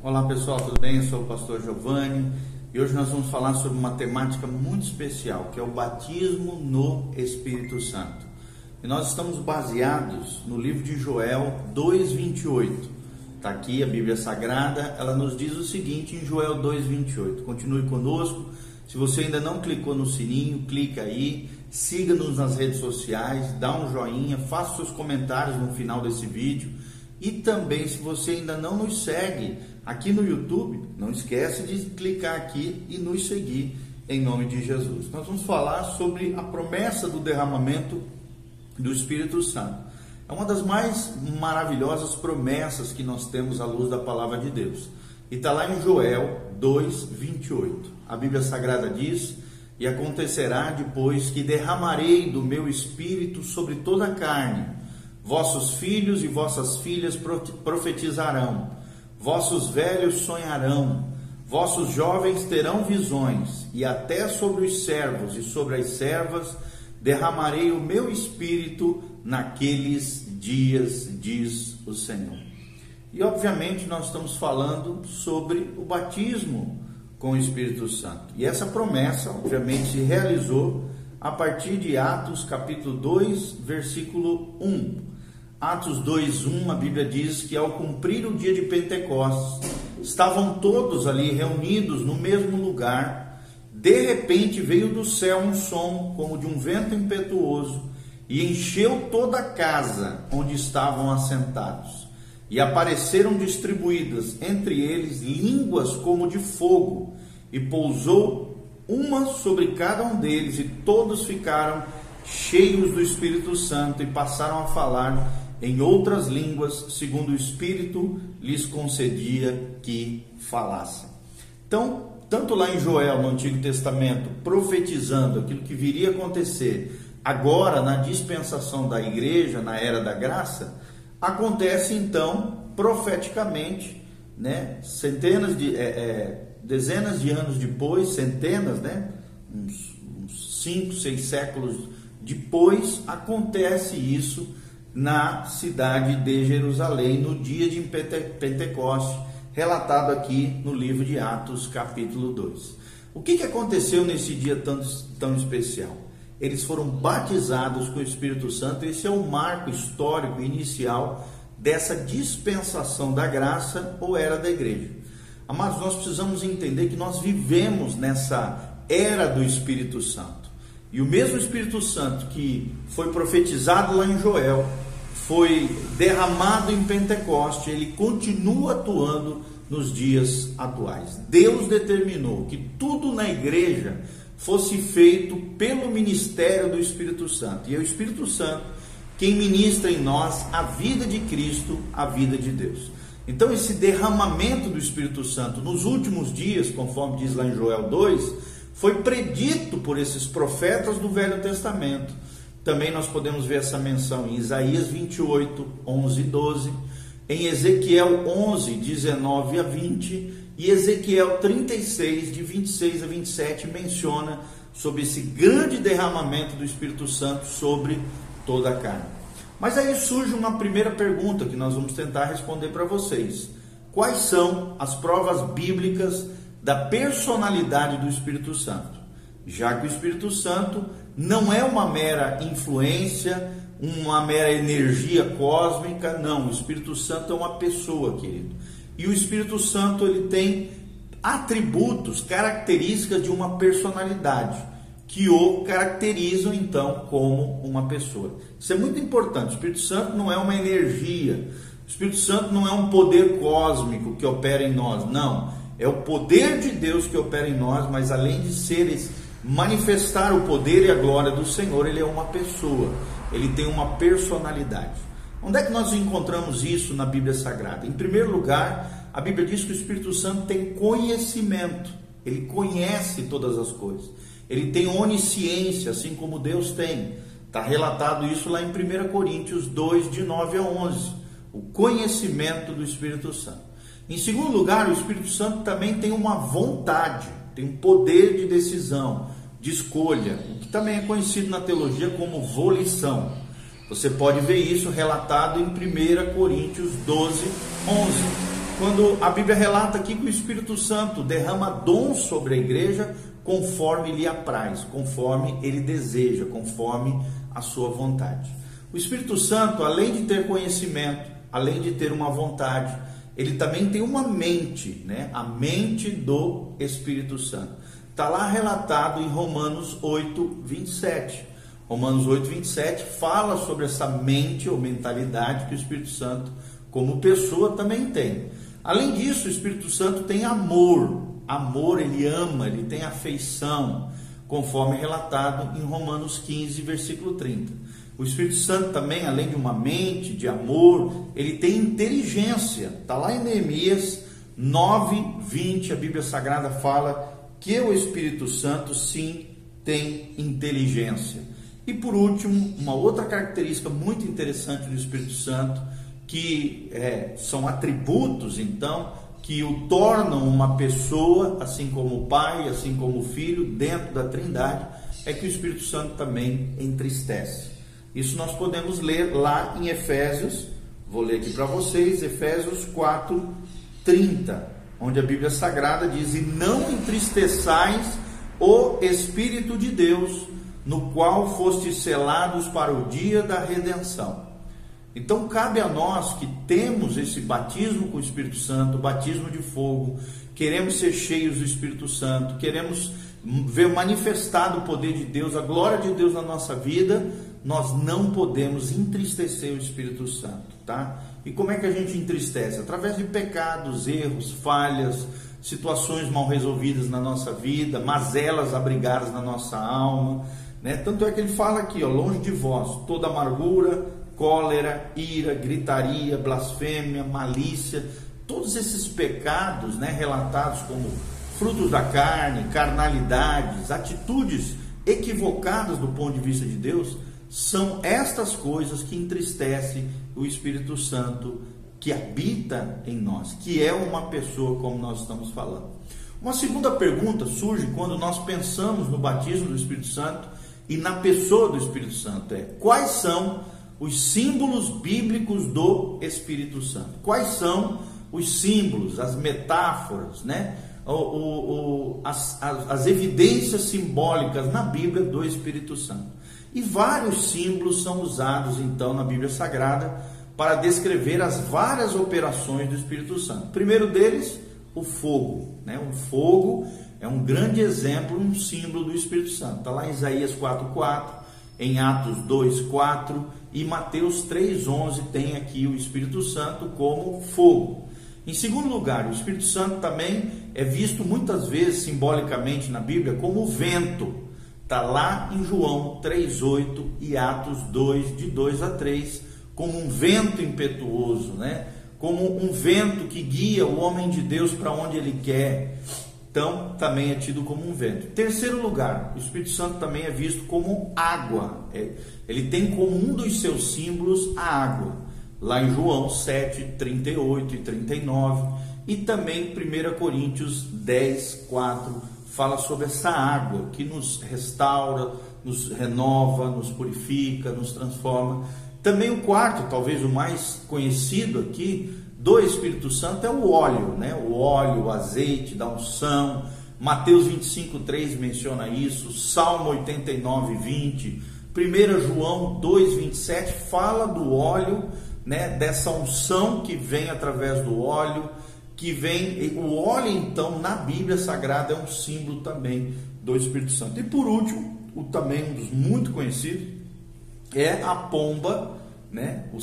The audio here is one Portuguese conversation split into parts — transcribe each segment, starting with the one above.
Olá pessoal, tudo bem? Eu sou o pastor Giovanni e hoje nós vamos falar sobre uma temática muito especial que é o batismo no Espírito Santo. E nós estamos baseados no livro de Joel 2,28. Está aqui a Bíblia Sagrada, ela nos diz o seguinte em Joel 2,28. Continue conosco. Se você ainda não clicou no sininho, clica aí, siga-nos nas redes sociais, dá um joinha, faça seus comentários no final desse vídeo. E também, se você ainda não nos segue aqui no YouTube, não esquece de clicar aqui e nos seguir em nome de Jesus. Nós vamos falar sobre a promessa do derramamento do Espírito Santo. É uma das mais maravilhosas promessas que nós temos à luz da palavra de Deus. E está lá em Joel 2, 28. A Bíblia Sagrada diz: E acontecerá depois que derramarei do meu espírito sobre toda a carne Vossos filhos e vossas filhas profetizarão, vossos velhos sonharão, vossos jovens terão visões, e até sobre os servos e sobre as servas derramarei o meu espírito naqueles dias, diz o Senhor. E obviamente nós estamos falando sobre o batismo com o Espírito Santo. E essa promessa, obviamente, se realizou a partir de Atos capítulo 2, versículo 1 Atos 2:1, a Bíblia diz que ao cumprir o dia de Pentecostes, estavam todos ali reunidos no mesmo lugar. De repente veio do céu um som como de um vento impetuoso e encheu toda a casa onde estavam assentados. E apareceram distribuídas entre eles línguas como de fogo, e pousou uma sobre cada um deles, e todos ficaram cheios do Espírito Santo e passaram a falar em outras línguas, segundo o Espírito lhes concedia que falassem. Então, tanto lá em Joel, no Antigo Testamento, profetizando aquilo que viria a acontecer agora na dispensação da igreja, na era da graça, acontece então profeticamente, né? Centenas de, é, é, dezenas de anos depois, centenas, né? Uns, uns cinco, seis séculos depois, acontece isso na cidade de Jerusalém no dia de Pentecoste, relatado aqui no livro de Atos, capítulo 2. O que, que aconteceu nesse dia tão, tão especial? Eles foram batizados com o Espírito Santo, esse é o marco histórico inicial dessa dispensação da graça ou era da igreja. Mas nós precisamos entender que nós vivemos nessa era do Espírito Santo. E o mesmo Espírito Santo que foi profetizado lá em Joel, foi derramado em Pentecoste, ele continua atuando nos dias atuais. Deus determinou que tudo na igreja fosse feito pelo ministério do Espírito Santo. E é o Espírito Santo quem ministra em nós a vida de Cristo, a vida de Deus. Então, esse derramamento do Espírito Santo nos últimos dias, conforme diz lá em Joel 2, foi predito por esses profetas do Velho Testamento. Também nós podemos ver essa menção em Isaías 28, 11 e 12, em Ezequiel 11, 19 a 20 e Ezequiel 36, de 26 a 27, menciona sobre esse grande derramamento do Espírito Santo sobre toda a carne. Mas aí surge uma primeira pergunta que nós vamos tentar responder para vocês. Quais são as provas bíblicas da personalidade do Espírito Santo? Já que o Espírito Santo não é uma mera influência, uma mera energia cósmica, não. O Espírito Santo é uma pessoa, querido. E o Espírito Santo ele tem atributos, características de uma personalidade que o caracterizam então como uma pessoa. Isso é muito importante. O Espírito Santo não é uma energia. O Espírito Santo não é um poder cósmico que opera em nós, não. É o poder de Deus que opera em nós, mas além de seres manifestar o poder e a glória do Senhor, ele é uma pessoa, ele tem uma personalidade. Onde é que nós encontramos isso na Bíblia Sagrada? Em primeiro lugar, a Bíblia diz que o Espírito Santo tem conhecimento, ele conhece todas as coisas, ele tem onisciência, assim como Deus tem. Está relatado isso lá em 1 Coríntios 2, de 9 a 11, o conhecimento do Espírito Santo. Em segundo lugar, o Espírito Santo também tem uma vontade tem um poder de decisão, de escolha, o que também é conhecido na teologia como volição. Você pode ver isso relatado em 1 Coríntios 12, 11. quando a Bíblia relata aqui que o Espírito Santo derrama dons sobre a igreja conforme lhe apraz, conforme ele deseja, conforme a sua vontade. O Espírito Santo, além de ter conhecimento, além de ter uma vontade, ele também tem uma mente, né? A mente do Espírito Santo. Está lá relatado em Romanos 8, 27. Romanos 8, 27 fala sobre essa mente ou mentalidade que o Espírito Santo, como pessoa, também tem. Além disso, o Espírito Santo tem amor. Amor, ele ama, ele tem afeição, conforme relatado em Romanos 15, versículo 30. O Espírito Santo também, além de uma mente de amor, ele tem inteligência. Está lá em Neemias 9, 20, a Bíblia Sagrada fala que o Espírito Santo sim tem inteligência. E por último, uma outra característica muito interessante do Espírito Santo, que é, são atributos então que o tornam uma pessoa, assim como o Pai, assim como o Filho, dentro da Trindade, é que o Espírito Santo também entristece. Isso nós podemos ler lá em Efésios, vou ler aqui para vocês, Efésios 4, 30, onde a Bíblia Sagrada diz: E não entristeçais o Espírito de Deus, no qual fostes selados para o dia da redenção. Então cabe a nós que temos esse batismo com o Espírito Santo, batismo de fogo, queremos ser cheios do Espírito Santo, queremos ver manifestado o poder de Deus, a glória de Deus na nossa vida, nós não podemos entristecer o Espírito Santo, tá? E como é que a gente entristece? Através de pecados, erros, falhas, situações mal resolvidas na nossa vida, mazelas abrigadas na nossa alma, né? Tanto é que ele fala aqui, ó, longe de vós, toda amargura, cólera, ira, gritaria, blasfêmia, malícia, todos esses pecados, né, relatados como frutos da carne, carnalidades, atitudes equivocadas do ponto de vista de Deus, são estas coisas que entristecem o Espírito Santo que habita em nós, que é uma pessoa como nós estamos falando. Uma segunda pergunta surge quando nós pensamos no batismo do Espírito Santo e na pessoa do Espírito Santo: é quais são os símbolos bíblicos do Espírito Santo? Quais são os símbolos, as metáforas, né? O, o, o, as, as, as evidências simbólicas na Bíblia do Espírito Santo. E vários símbolos são usados então na Bíblia Sagrada para descrever as várias operações do Espírito Santo. O primeiro deles, o fogo. Né? O fogo é um grande exemplo, um símbolo do Espírito Santo. Está lá em Isaías 4,4, em Atos 2,4 e Mateus 3,11 tem aqui o Espírito Santo como fogo. Em segundo lugar, o Espírito Santo também é visto muitas vezes simbolicamente na Bíblia como vento. Está lá em João 3,8 e Atos 2, de 2 a 3, como um vento impetuoso, né? como um vento que guia o homem de Deus para onde ele quer. Então, também é tido como um vento. Terceiro lugar, o Espírito Santo também é visto como água. É, ele tem como um dos seus símbolos a água. Lá em João 7, 38 e 39. E também 1 Coríntios 10, 4 fala sobre essa água que nos restaura, nos renova, nos purifica, nos transforma. Também o quarto, talvez o mais conhecido aqui do Espírito Santo é o óleo, né? O óleo, o azeite da unção. Mateus 25, 3 menciona isso, Salmo 89, 20, 1 João 2, 27 fala do óleo, né? Dessa unção que vem através do óleo que vem, o óleo então na Bíblia Sagrada é um símbolo também do Espírito Santo. E por último, o também um dos muito conhecidos é a pomba, né? O,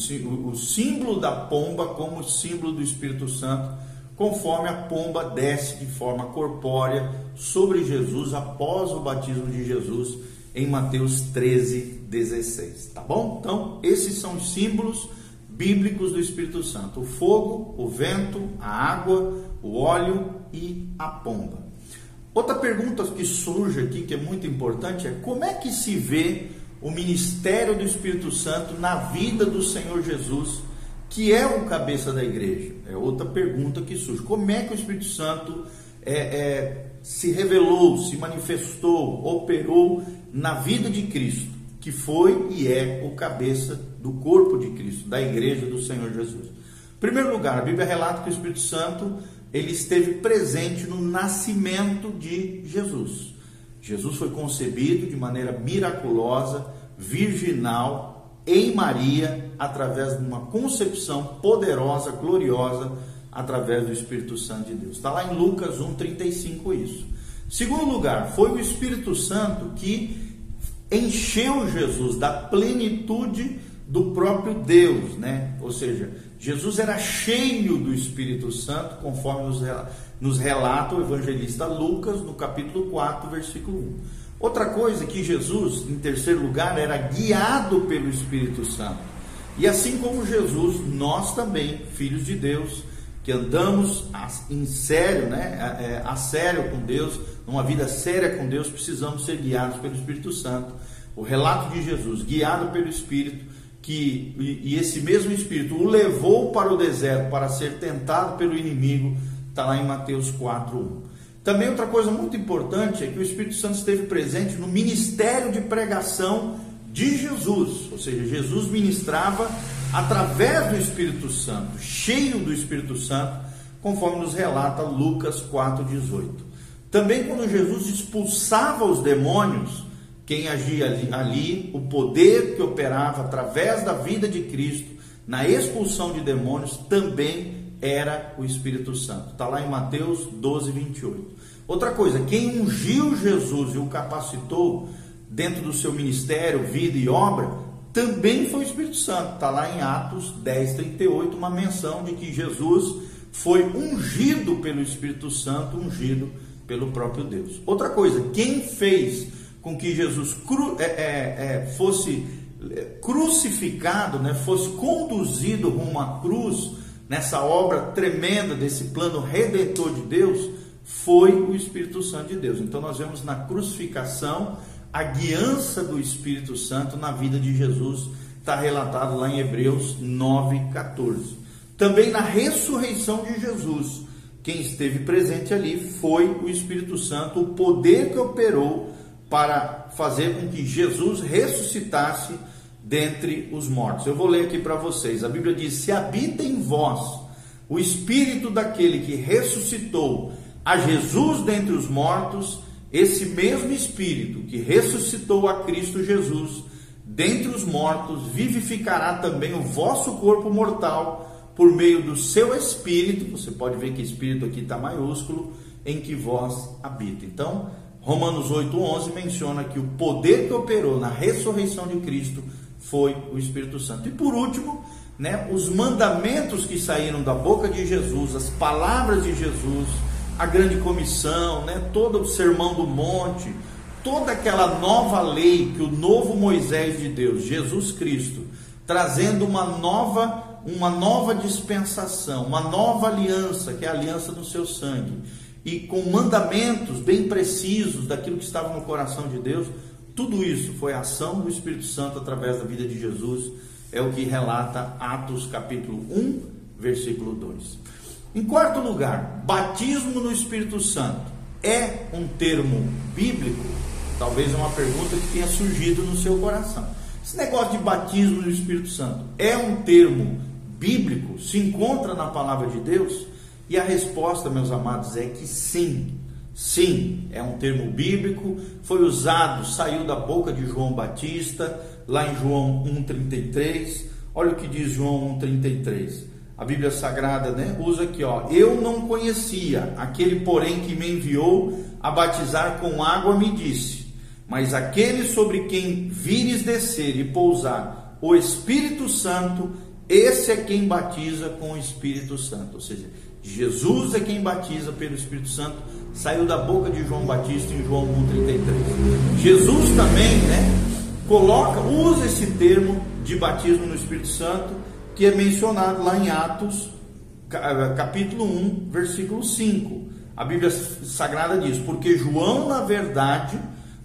o símbolo da pomba como símbolo do Espírito Santo, conforme a pomba desce de forma corpórea sobre Jesus após o batismo de Jesus em Mateus 13, 16. Tá bom? Então, esses são os símbolos bíblicos do Espírito Santo: o fogo, o vento, a água, o óleo e a pomba. Outra pergunta que surge aqui, que é muito importante, é como é que se vê o ministério do Espírito Santo na vida do Senhor Jesus, que é o cabeça da igreja? É outra pergunta que surge. Como é que o Espírito Santo é, é, se revelou, se manifestou, operou na vida de Cristo? Que foi e é o cabeça do corpo de Cristo, da igreja do Senhor Jesus. primeiro lugar, a Bíblia relata que o Espírito Santo ele esteve presente no nascimento de Jesus. Jesus foi concebido de maneira miraculosa, virginal, em Maria, através de uma concepção poderosa, gloriosa, através do Espírito Santo de Deus. Está lá em Lucas 1,35 isso. Segundo lugar, foi o Espírito Santo que encheu Jesus da plenitude do próprio Deus, né? Ou seja, Jesus era cheio do Espírito Santo, conforme nos relata o evangelista Lucas no capítulo 4, versículo 1. Outra coisa que Jesus, em terceiro lugar, era guiado pelo Espírito Santo. E assim como Jesus, nós também, filhos de Deus, que andamos em sério, né, a, é, a sério com Deus, numa vida séria com Deus, precisamos ser guiados pelo Espírito Santo. O relato de Jesus, guiado pelo Espírito, que e, e esse mesmo Espírito o levou para o deserto para ser tentado pelo inimigo, está lá em Mateus 4:1. Também outra coisa muito importante é que o Espírito Santo esteve presente no ministério de pregação de Jesus, ou seja, Jesus ministrava através do Espírito Santo, cheio do Espírito Santo, conforme nos relata Lucas 4:18. Também quando Jesus expulsava os demônios, quem agia ali, ali, o poder que operava através da vida de Cristo na expulsão de demônios também era o Espírito Santo. Está lá em Mateus 12, 28. Outra coisa, quem ungiu Jesus e o capacitou dentro do seu ministério, vida e obra, também foi o Espírito Santo. Está lá em Atos 10, 38, uma menção de que Jesus foi ungido pelo Espírito Santo, ungido pelo próprio Deus. Outra coisa, quem fez com que Jesus cru, é, é, é, fosse é, crucificado, né, fosse conduzido rumo à cruz, nessa obra tremenda desse plano redentor de Deus, foi o Espírito Santo de Deus. Então nós vemos na crucificação a guiança do Espírito Santo na vida de Jesus, está relatado lá em Hebreus 9,14. Também na ressurreição de Jesus, quem esteve presente ali foi o Espírito Santo, o poder que operou para fazer com que Jesus ressuscitasse dentre os mortos. Eu vou ler aqui para vocês. A Bíblia diz: Se habita em vós o espírito daquele que ressuscitou a Jesus dentre os mortos, esse mesmo espírito que ressuscitou a Cristo Jesus dentre os mortos vivificará também o vosso corpo mortal por meio do seu espírito. Você pode ver que espírito aqui está maiúsculo, em que vós habita. Então, Romanos 8,11 menciona que o poder que operou na ressurreição de Cristo foi o Espírito Santo. E por último, né, os mandamentos que saíram da boca de Jesus, as palavras de Jesus, a grande comissão, né, todo o sermão do monte, toda aquela nova lei que o novo Moisés de Deus, Jesus Cristo, trazendo uma nova, uma nova dispensação, uma nova aliança, que é a aliança do seu sangue e com mandamentos bem precisos daquilo que estava no coração de Deus, tudo isso foi ação do Espírito Santo através da vida de Jesus, é o que relata Atos capítulo 1, versículo 2. Em quarto lugar, batismo no Espírito Santo é um termo bíblico? Talvez é uma pergunta que tenha surgido no seu coração. Esse negócio de batismo no Espírito Santo é um termo bíblico? Se encontra na palavra de Deus? E a resposta, meus amados, é que sim. Sim, é um termo bíblico, foi usado, saiu da boca de João Batista, lá em João 1,33. Olha o que diz João 1,33. A Bíblia Sagrada né, usa aqui, ó. Eu não conhecia, aquele, porém, que me enviou a batizar com água me disse: Mas aquele sobre quem vires descer e pousar o Espírito Santo, esse é quem batiza com o Espírito Santo. Ou seja, Jesus é quem batiza pelo Espírito Santo, saiu da boca de João Batista em João 1,33. Jesus também, né, coloca, usa esse termo de batismo no Espírito Santo, que é mencionado lá em Atos, eh, capítulo 1, versículo 5. A Bíblia Sagrada diz: Porque João, na verdade,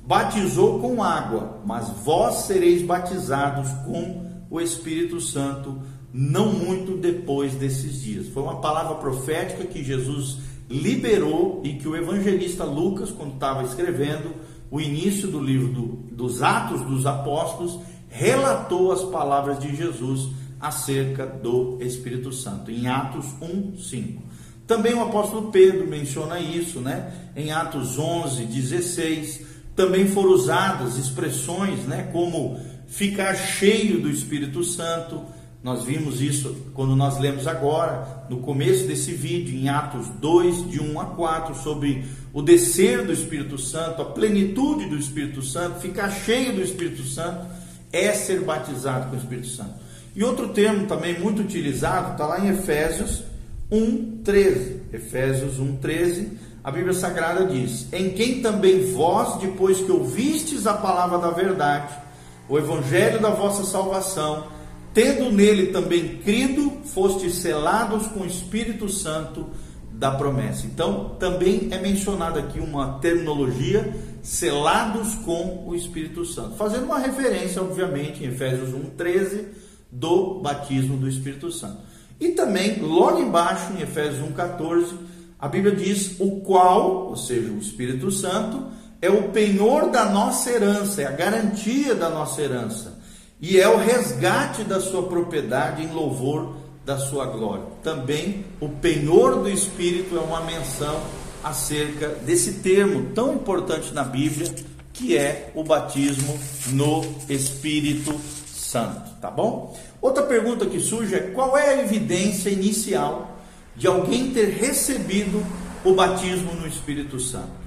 batizou com água, mas vós sereis batizados com o Espírito Santo não muito depois desses dias. Foi uma palavra profética que Jesus liberou e que o evangelista Lucas, quando estava escrevendo o início do livro do, dos Atos dos Apóstolos, relatou as palavras de Jesus acerca do Espírito Santo, em Atos 1, 5. Também o apóstolo Pedro menciona isso, né? Em Atos 11, 16, também foram usadas expressões, né, como ficar cheio do Espírito Santo. Nós vimos isso quando nós lemos agora, no começo desse vídeo, em Atos 2, de 1 a 4, sobre o descer do Espírito Santo, a plenitude do Espírito Santo, ficar cheio do Espírito Santo é ser batizado com o Espírito Santo. E outro termo também muito utilizado está lá em Efésios 1:13. Efésios 1:13, a Bíblia Sagrada diz: "Em quem também vós, depois que ouvistes a palavra da verdade, o evangelho da vossa salvação, tendo nele também crido, fostes selados com o Espírito Santo da promessa". Então, também é mencionada aqui uma terminologia selados com o Espírito Santo, fazendo uma referência, obviamente, em Efésios 1:13 do batismo do Espírito Santo. E também, logo embaixo, em Efésios 1,14, a Bíblia diz: o qual, ou seja, o Espírito Santo, é o penhor da nossa herança, é a garantia da nossa herança, e é o resgate da sua propriedade em louvor da sua glória. Também o penhor do Espírito é uma menção acerca desse termo tão importante na Bíblia, que é o batismo no Espírito Santo, tá bom? Outra pergunta que surge é: qual é a evidência inicial de alguém ter recebido o batismo no Espírito Santo?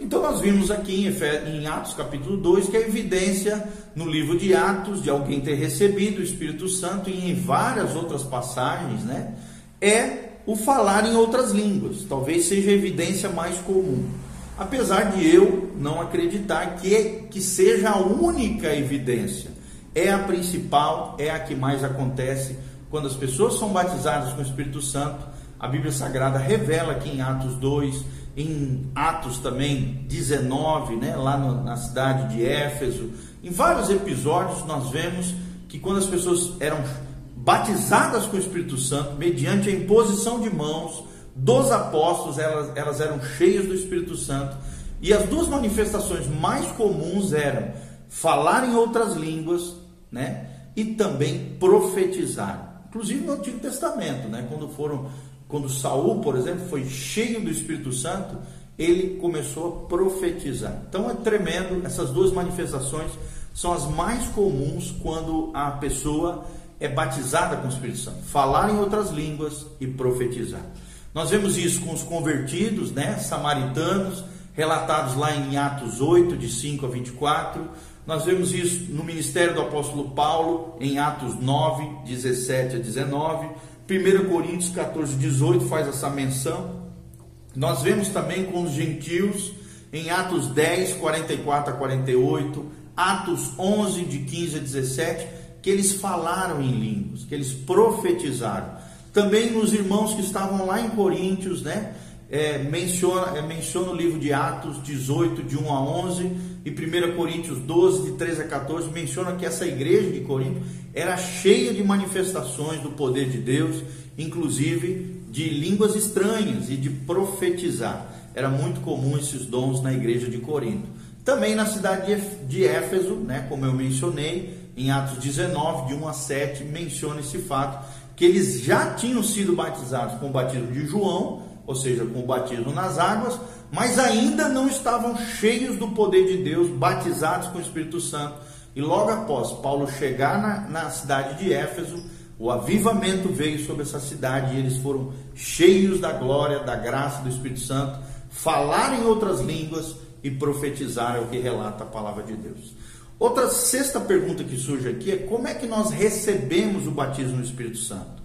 Então, nós vimos aqui em Atos capítulo 2 que a evidência no livro de Atos de alguém ter recebido o Espírito Santo e em várias outras passagens, né, é o falar em outras línguas. Talvez seja a evidência mais comum. Apesar de eu não acreditar que, que seja a única evidência é a principal, é a que mais acontece quando as pessoas são batizadas com o Espírito Santo. A Bíblia Sagrada revela aqui em Atos 2, em Atos também 19, né, lá no, na cidade de Éfeso, em vários episódios nós vemos que quando as pessoas eram batizadas com o Espírito Santo, mediante a imposição de mãos dos apóstolos, elas, elas eram cheias do Espírito Santo. E as duas manifestações mais comuns eram falar em outras línguas, né? E também profetizar. Inclusive no Antigo Testamento, né? Quando foram, quando Saul, por exemplo, foi cheio do Espírito Santo, ele começou a profetizar. Então é tremendo, essas duas manifestações são as mais comuns quando a pessoa é batizada com o Espírito Santo. Falar em outras línguas e profetizar. Nós vemos isso com os convertidos, né, samaritanos, relatados lá em Atos 8, de 5 a 24. Nós vemos isso no ministério do apóstolo Paulo, em Atos 9, 17 a 19. 1 Coríntios 14, 18 faz essa menção. Nós vemos também com os gentios, em Atos 10, 44 a 48, Atos 11, de 15 a 17, que eles falaram em línguas, que eles profetizaram. Também nos irmãos que estavam lá em Coríntios, né? é, menciona, é, menciona o livro de Atos 18, de 1 a 11, e 1 Coríntios 12, de 13 a 14, menciona que essa igreja de Corinto era cheia de manifestações do poder de Deus, inclusive de línguas estranhas e de profetizar. Era muito comum esses dons na igreja de Corinto. Também na cidade de Éfeso, né, como eu mencionei, em Atos 19, de 1 a 7, menciona esse fato, que eles já tinham sido batizados com o batismo de João, ou seja, com o batismo nas águas, mas ainda não estavam cheios do poder de Deus, batizados com o Espírito Santo. E logo após Paulo chegar na, na cidade de Éfeso, o avivamento veio sobre essa cidade e eles foram cheios da glória, da graça do Espírito Santo, falaram em outras línguas e profetizaram o que relata a palavra de Deus. Outra sexta pergunta que surge aqui é como é que nós recebemos o batismo no Espírito Santo?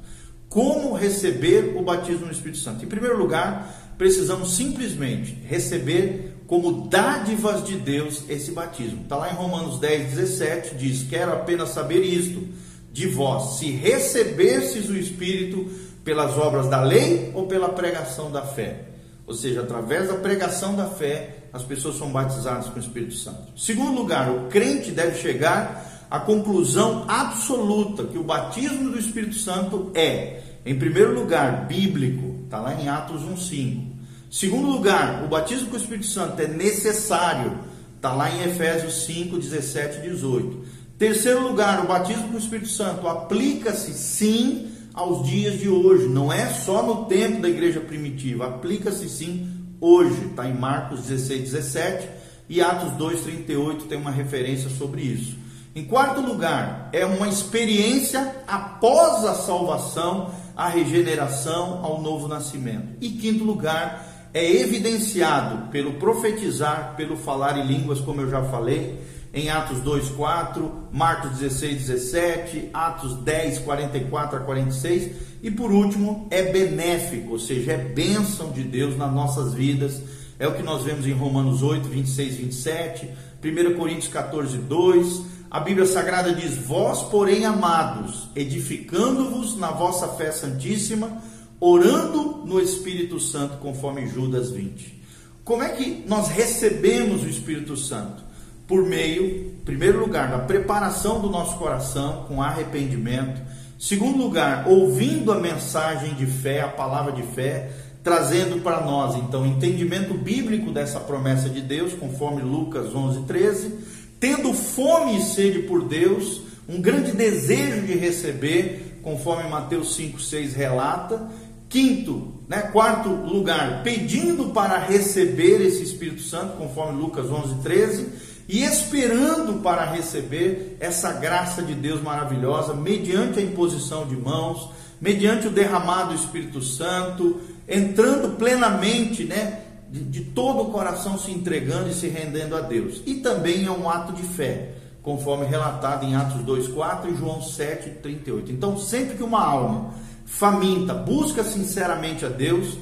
Como receber o batismo no Espírito Santo? Em primeiro lugar, precisamos simplesmente receber como dádivas de Deus esse batismo. Está lá em Romanos 10, 17, diz: Quero apenas saber isto de vós, se recebesses o Espírito pelas obras da lei ou pela pregação da fé. Ou seja, através da pregação da fé, as pessoas são batizadas com o Espírito Santo. Segundo lugar, o crente deve chegar à conclusão absoluta que o batismo do Espírito Santo é em primeiro lugar, bíblico, está lá em Atos 1,5. Segundo lugar, o batismo com o Espírito Santo é necessário, está lá em Efésios 5, 17 e 18. Terceiro lugar, o batismo com o Espírito Santo aplica-se sim aos dias de hoje, não é só no tempo da igreja primitiva, aplica-se sim hoje, está em Marcos 16, 17 e Atos 2, 38 tem uma referência sobre isso. Em quarto lugar, é uma experiência após a salvação, a regeneração, ao novo nascimento. E quinto lugar, é evidenciado pelo profetizar, pelo falar em línguas, como eu já falei, em Atos 2, 4, Marcos 16, 17, Atos 10, 44 a 46, e por último, é benéfico, ou seja, é bênção de Deus nas nossas vidas, é o que nós vemos em Romanos 8, 26, 27, 1 Coríntios 14, 2, a Bíblia Sagrada diz: Vós, porém, amados, edificando-vos na vossa fé santíssima, orando no Espírito Santo, conforme Judas 20. Como é que nós recebemos o Espírito Santo? Por meio, em primeiro lugar, da preparação do nosso coração com arrependimento. Segundo lugar, ouvindo a mensagem de fé, a palavra de fé, trazendo para nós, então, entendimento bíblico dessa promessa de Deus, conforme Lucas 11, 13 tendo fome e sede por Deus, um grande desejo de receber, conforme Mateus 5, 6 relata. Quinto, né, quarto lugar, pedindo para receber esse Espírito Santo, conforme Lucas 11, 13, e esperando para receber essa graça de Deus maravilhosa, mediante a imposição de mãos, mediante o derramado do Espírito Santo, entrando plenamente, né, de, de todo o coração se entregando e se rendendo a Deus. E também é um ato de fé, conforme relatado em Atos 2,4 e João 7,38. Então, sempre que uma alma faminta busca sinceramente a Deus,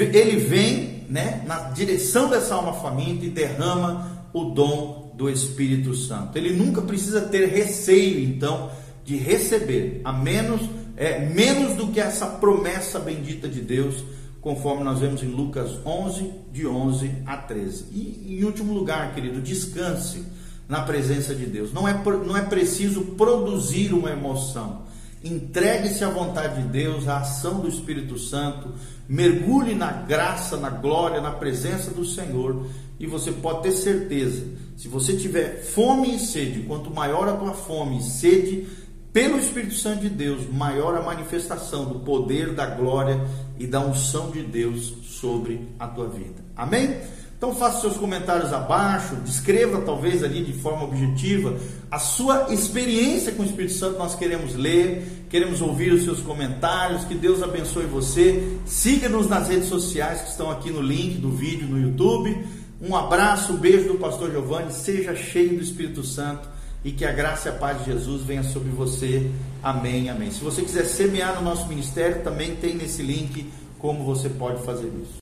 ele vem né, na direção dessa alma faminta e derrama o dom do Espírito Santo. Ele nunca precisa ter receio, então, de receber, a menos, é, menos do que essa promessa bendita de Deus conforme nós vemos em Lucas 11, de 11 a 13. E em último lugar, querido, descanse na presença de Deus. Não é, não é preciso produzir uma emoção. Entregue-se à vontade de Deus, à ação do Espírito Santo, mergulhe na graça, na glória, na presença do Senhor, e você pode ter certeza, se você tiver fome e sede, quanto maior a tua fome e sede, pelo Espírito Santo de Deus, maior a manifestação do poder, da glória e da unção de Deus sobre a tua vida. Amém? Então faça seus comentários abaixo, descreva talvez ali de forma objetiva a sua experiência com o Espírito Santo. Nós queremos ler, queremos ouvir os seus comentários. Que Deus abençoe você. Siga-nos nas redes sociais que estão aqui no link do vídeo no YouTube. Um abraço, um beijo do pastor Giovanni. Seja cheio do Espírito Santo e que a graça e a paz de Jesus venha sobre você. Amém, amém. Se você quiser semear no nosso ministério, também tem nesse link como você pode fazer isso.